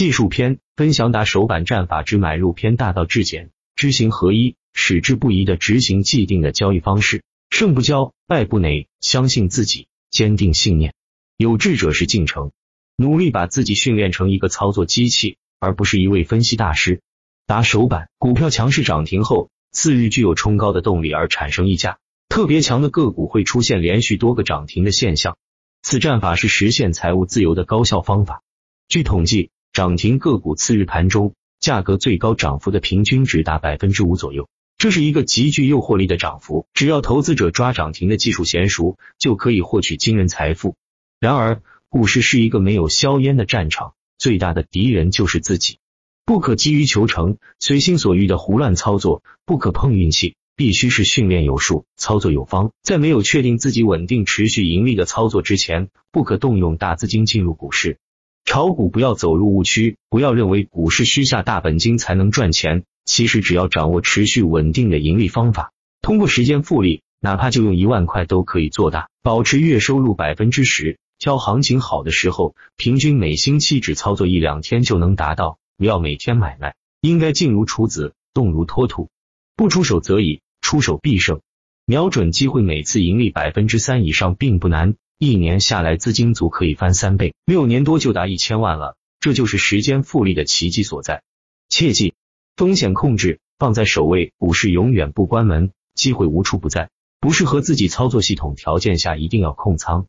技术篇分享打手板战法之买入篇，大道至简，知行合一，矢志不移的执行既定的交易方式。胜不骄，败不馁，相信自己，坚定信念。有志者事竟成。努力把自己训练成一个操作机器，而不是一位分析大师。打手板，股票强势涨停后，次日具有冲高的动力而产生溢价，特别强的个股会出现连续多个涨停的现象。此战法是实现财务自由的高效方法。据统计，涨停个股次日盘中价格最高涨幅的平均值达百分之五左右，这是一个极具诱惑力的涨幅。只要投资者抓涨停的技术娴熟，就可以获取惊人财富。然而，股市是一个没有硝烟的战场，最大的敌人就是自己。不可急于求成、随心所欲的胡乱操作，不可碰运气。必须是训练有素、操作有方，在没有确定自己稳定持续盈利的操作之前，不可动用大资金进入股市炒股。不要走入误区，不要认为股市需下大本金才能赚钱。其实只要掌握持续稳定的盈利方法，通过时间复利，哪怕就用一万块都可以做大，保持月收入百分之十。挑行情好的时候，平均每星期只操作一两天就能达到。不要每天买卖，应该静如处子，动如脱兔，不出手则已。出手必胜，瞄准机会，每次盈利百分之三以上并不难，一年下来资金足可以翻三倍，六年多就达一千万了，这就是时间复利的奇迹所在。切记，风险控制放在首位，股市永远不关门，机会无处不在，不适合自己操作系统条件下一定要控仓，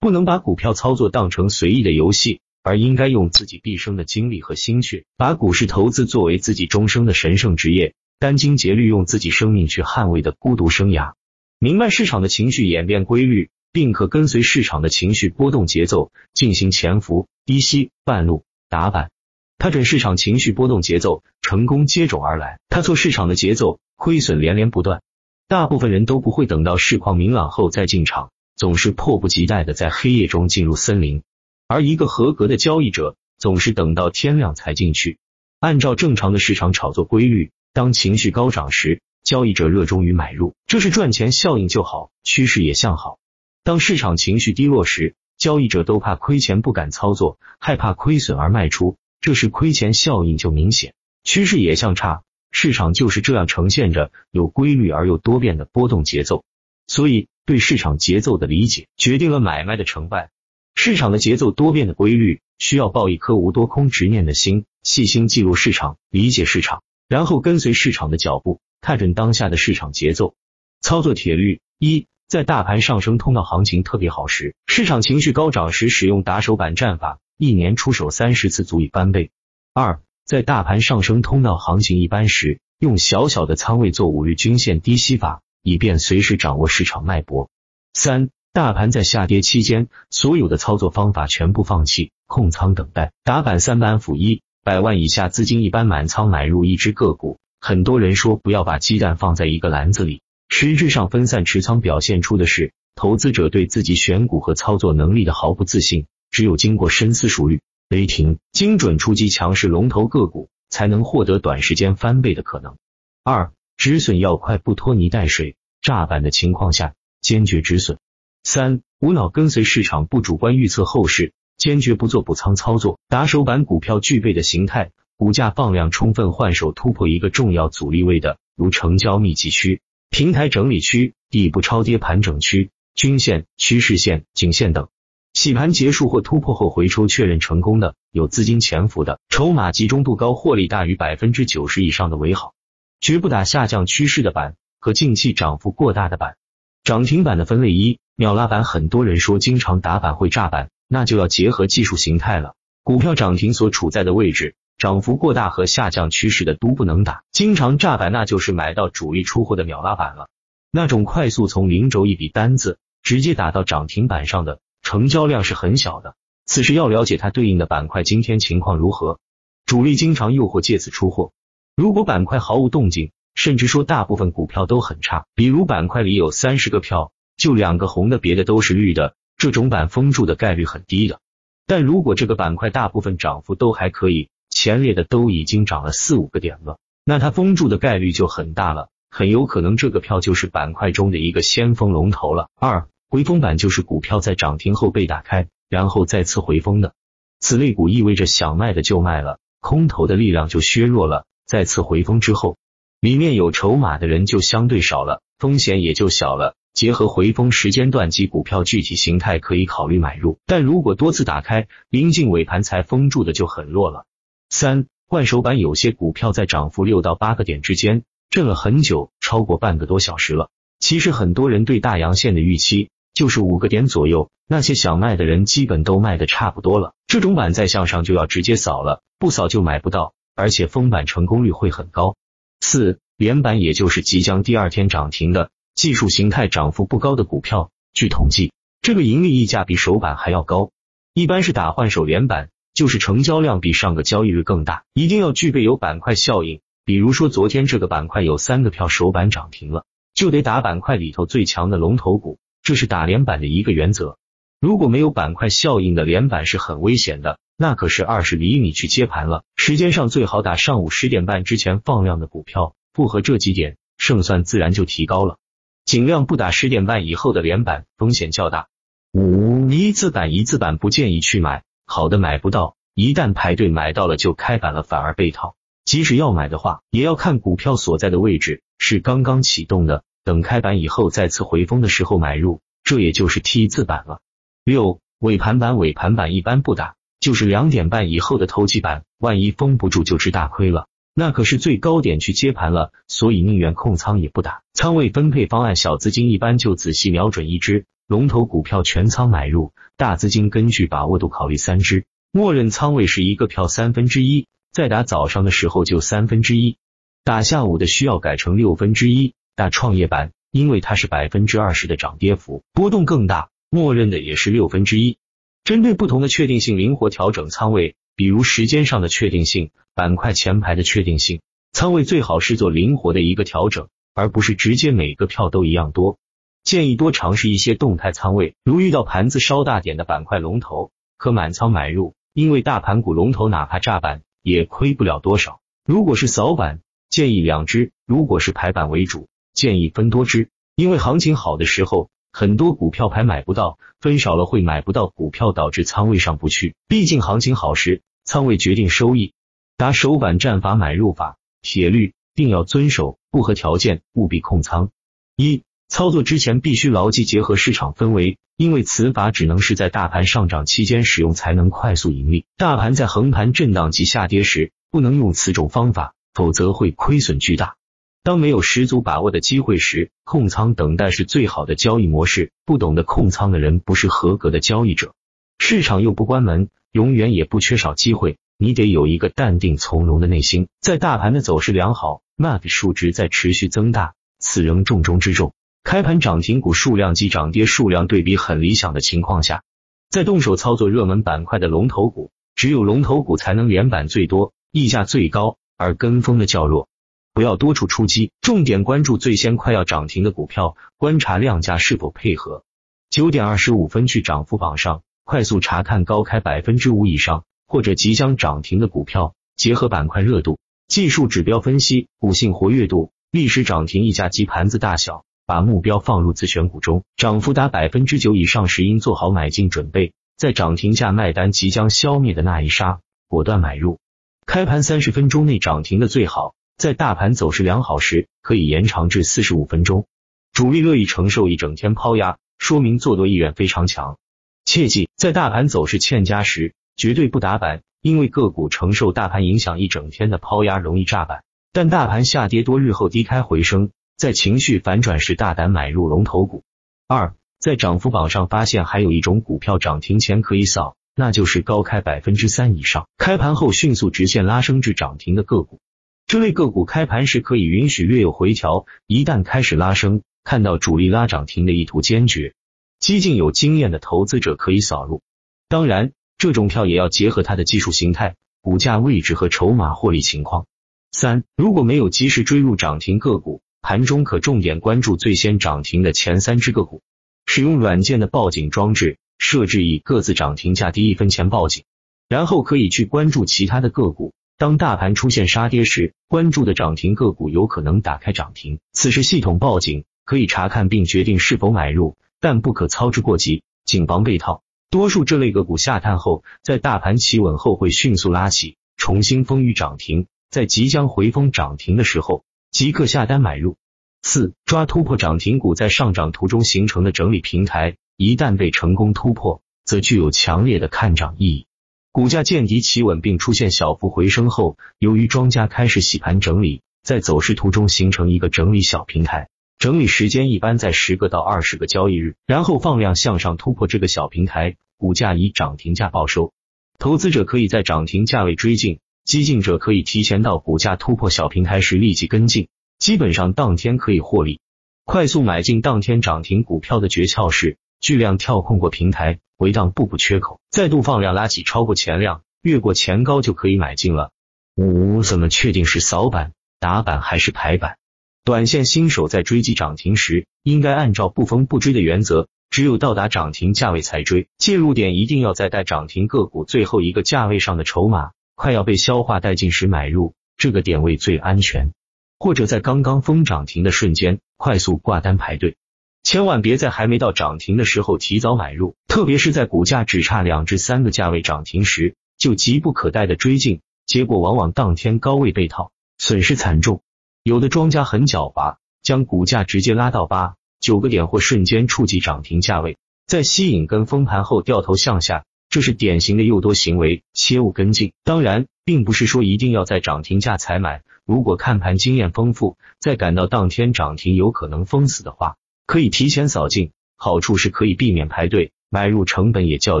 不能把股票操作当成随意的游戏，而应该用自己毕生的精力和心血，把股市投资作为自己终生的神圣职业。殚精竭虑用自己生命去捍卫的孤独生涯，明白市场的情绪演变规律，并可跟随市场的情绪波动节奏进行潜伏、低吸、半路打板。他准市场情绪波动节奏，成功接踵而来；他错市场的节奏，亏损连连不断。大部分人都不会等到市况明朗后再进场，总是迫不及待的在黑夜中进入森林。而一个合格的交易者，总是等到天亮才进去，按照正常的市场炒作规律。当情绪高涨时，交易者热衷于买入，这是赚钱效应就好，趋势也向好。当市场情绪低落时，交易者都怕亏钱不敢操作，害怕亏损而卖出，这时亏钱效应就明显，趋势也向差。市场就是这样呈现着有规律而又多变的波动节奏。所以，对市场节奏的理解决定了买卖的成败。市场的节奏多变的规律，需要抱一颗无多空执念的心，细心记录市场，理解市场。然后跟随市场的脚步，看准当下的市场节奏，操作铁律：一，在大盘上升通道行情特别好时，市场情绪高涨时，使用打手板战法，一年出手三十次足以翻倍；二，在大盘上升通道行情一般时，用小小的仓位做五日均线低吸法，以便随时掌握市场脉搏；三，大盘在下跌期间，所有的操作方法全部放弃，控仓等待，打板三板斧一。百万以下资金一般满仓买入一只个股，很多人说不要把鸡蛋放在一个篮子里，实质上分散持仓表现出的是投资者对自己选股和操作能力的毫不自信。只有经过深思熟虑，雷霆精准出击强势龙头个股，才能获得短时间翻倍的可能。二止损要快，不拖泥带水，炸板的情况下坚决止损。三无脑跟随市场，不主观预测后市。坚决不做补仓操作，打手板股票具备的形态，股价放量充分换手突破一个重要阻力位的，如成交密集区、平台整理区、底部超跌盘整区、均线、趋势线、颈线等；洗盘结束或突破后回抽确认成功的，有资金潜伏的，筹码集中度高，获利大于百分之九十以上的为好。绝不打下降趋势的板和近期涨幅过大的板。涨停板的分类一，秒拉板，很多人说经常打板会炸板。那就要结合技术形态了。股票涨停所处在的位置，涨幅过大和下降趋势的都不能打。经常炸板，那就是买到主力出货的秒拉板了。那种快速从零轴一笔单子直接打到涨停板上的，成交量是很小的。此时要了解它对应的板块今天情况如何。主力经常诱惑借此出货。如果板块毫无动静，甚至说大部分股票都很差，比如板块里有三十个票，就两个红的，别的都是绿的。这种板封住的概率很低的，但如果这个板块大部分涨幅都还可以，前列的都已经涨了四五个点了，那它封住的概率就很大了，很有可能这个票就是板块中的一个先锋龙头了。二回风板就是股票在涨停后被打开，然后再次回风的。此类股意味着想卖的就卖了，空头的力量就削弱了。再次回风之后，里面有筹码的人就相对少了，风险也就小了。结合回风时间段及股票具体形态，可以考虑买入。但如果多次打开，临近尾盘才封住的就很弱了。三换手板，有些股票在涨幅六到八个点之间，震了很久，超过半个多小时了。其实很多人对大阳线的预期就是五个点左右，那些想卖的人基本都卖的差不多了。这种板再向上就要直接扫了，不扫就买不到，而且封板成功率会很高。四连板，也就是即将第二天涨停的。技术形态涨幅不高的股票，据统计，这个盈利溢价比首板还要高。一般是打换手连板，就是成交量比上个交易日更大，一定要具备有板块效应。比如说昨天这个板块有三个票首板涨停了，就得打板块里头最强的龙头股，这是打连板的一个原则。如果没有板块效应的连板是很危险的，那可是二十厘米去接盘了。时间上最好打上午十点半之前放量的股票，符合这几点，胜算自然就提高了。尽量不打十点半以后的连板，风险较大。五一字板一字板不建议去买，好的买不到，一旦排队买到了就开板了，反而被套。即使要买的话，也要看股票所在的位置是刚刚启动的，等开板以后再次回风的时候买入，这也就是 T 字板了。六尾盘板尾盘板一般不打，就是两点半以后的投机板，万一封不住就吃大亏了。那可是最高点去接盘了，所以宁愿控仓也不打。仓位分配方案，小资金一般就仔细瞄准一只龙头股票全仓买入，大资金根据把握度考虑三只，默认仓位是一个票三分之一，再打早上的时候就三分之一，打下午的需要改成六分之一。打创业板，因为它是百分之二十的涨跌幅，波动更大，默认的也是六分之一。针对不同的确定性，灵活调整仓位。比如时间上的确定性，板块前排的确定性，仓位最好是做灵活的一个调整，而不是直接每个票都一样多。建议多尝试一些动态仓位，如遇到盘子稍大点的板块龙头，可满仓买入，因为大盘股龙头哪怕炸板也亏不了多少。如果是扫板，建议两只；如果是排板为主，建议分多只，因为行情好的时候。很多股票牌买不到，分少了会买不到股票，导致仓位上不去。毕竟行情好时，仓位决定收益。打手板战法买入法，铁律定要遵守，不合条件务必控仓。一、操作之前必须牢记结合市场氛围，因为此法只能是在大盘上涨期间使用，才能快速盈利。大盘在横盘震荡及下跌时，不能用此种方法，否则会亏损巨大。当没有十足把握的机会时，控仓等待是最好的交易模式。不懂得控仓的人不是合格的交易者。市场又不关门，永远也不缺少机会。你得有一个淡定从容的内心。在大盘的走势良好 mac 数值在持续增大，此仍重中之重。开盘涨停股数量及涨跌数量对比很理想的情况下，在动手操作热门板块的龙头股，只有龙头股才能连板最多，溢价最高，而跟风的较弱。不要多处出击，重点关注最先快要涨停的股票，观察量价是否配合。九点二十五分去涨幅榜上快速查看高开百分之五以上或者即将涨停的股票，结合板块热度、技术指标分析、股性活跃度、历史涨停溢价及盘子大小，把目标放入自选股中。涨幅达百分之九以上时，应做好买进准备，在涨停价卖单即将消灭的那一刹，果断买入。开盘三十分钟内涨停的最好。在大盘走势良好时，可以延长至四十五分钟。主力乐意承受一整天抛压，说明做多意愿非常强。切记，在大盘走势欠佳时，绝对不打板，因为个股承受大盘影响一整天的抛压容易炸板。但大盘下跌多日后低开回升，在情绪反转时大胆买入龙头股。二，在涨幅榜上发现还有一种股票涨停前可以扫，那就是高开百分之三以上，开盘后迅速直线拉升至涨停的个股。这类个股开盘时可以允许略有回调，一旦开始拉升，看到主力拉涨停的意图坚决，激进有经验的投资者可以扫入。当然，这种票也要结合它的技术形态、股价位置和筹码获利情况。三，如果没有及时追入涨停个股，盘中可重点关注最先涨停的前三只个股，使用软件的报警装置，设置以各自涨停价低一分钱报警，然后可以去关注其他的个股。当大盘出现杀跌时，关注的涨停个股有可能打开涨停，此时系统报警，可以查看并决定是否买入，但不可操之过急，谨防被套。多数这类个股下探后，在大盘企稳后会迅速拉起，重新封于涨停，在即将回封涨停的时候，即刻下单买入。四、抓突破涨停股在上涨途中形成的整理平台，一旦被成功突破，则具有强烈的看涨意义。股价见底企稳并出现小幅回升后，由于庄家开始洗盘整理，在走势图中形成一个整理小平台，整理时间一般在十个到二十个交易日，然后放量向上突破这个小平台，股价以涨停价报收。投资者可以在涨停价位追进，激进者可以提前到股价突破小平台时立即跟进。基本上当天可以获利，快速买进当天涨停股票的诀窍是巨量跳空过平台，回荡步步缺口，再度放量拉起超过前量，越过前高就可以买进了。五怎么确定是扫板、打板还是排板？短线新手在追击涨停时，应该按照不疯不追的原则，只有到达涨停价位才追，介入点一定要在带涨停个股最后一个价位上的筹码快要被消化殆尽时买入，这个点位最安全。或者在刚刚封涨停的瞬间快速挂单排队，千万别在还没到涨停的时候提早买入，特别是在股价只差两至三个价位涨停时，就急不可待的追进，结果往往当天高位被套，损失惨重。有的庄家很狡猾，将股价直接拉到八九个点或瞬间触及涨停价位，在吸引跟封盘后掉头向下，这是典型的诱多行为，切勿跟进。当然，并不是说一定要在涨停价才买。如果看盘经验丰富，在感到当天涨停有可能封死的话，可以提前扫进。好处是可以避免排队，买入成本也较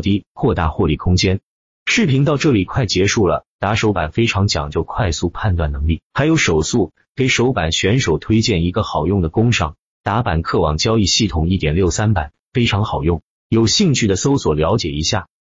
低，扩大获利空间。视频到这里快结束了。打手板非常讲究快速判断能力，还有手速。给手板选手推荐一个好用的工商打板客网交易系统一点六三版，非常好用。有兴趣的搜索了解一下。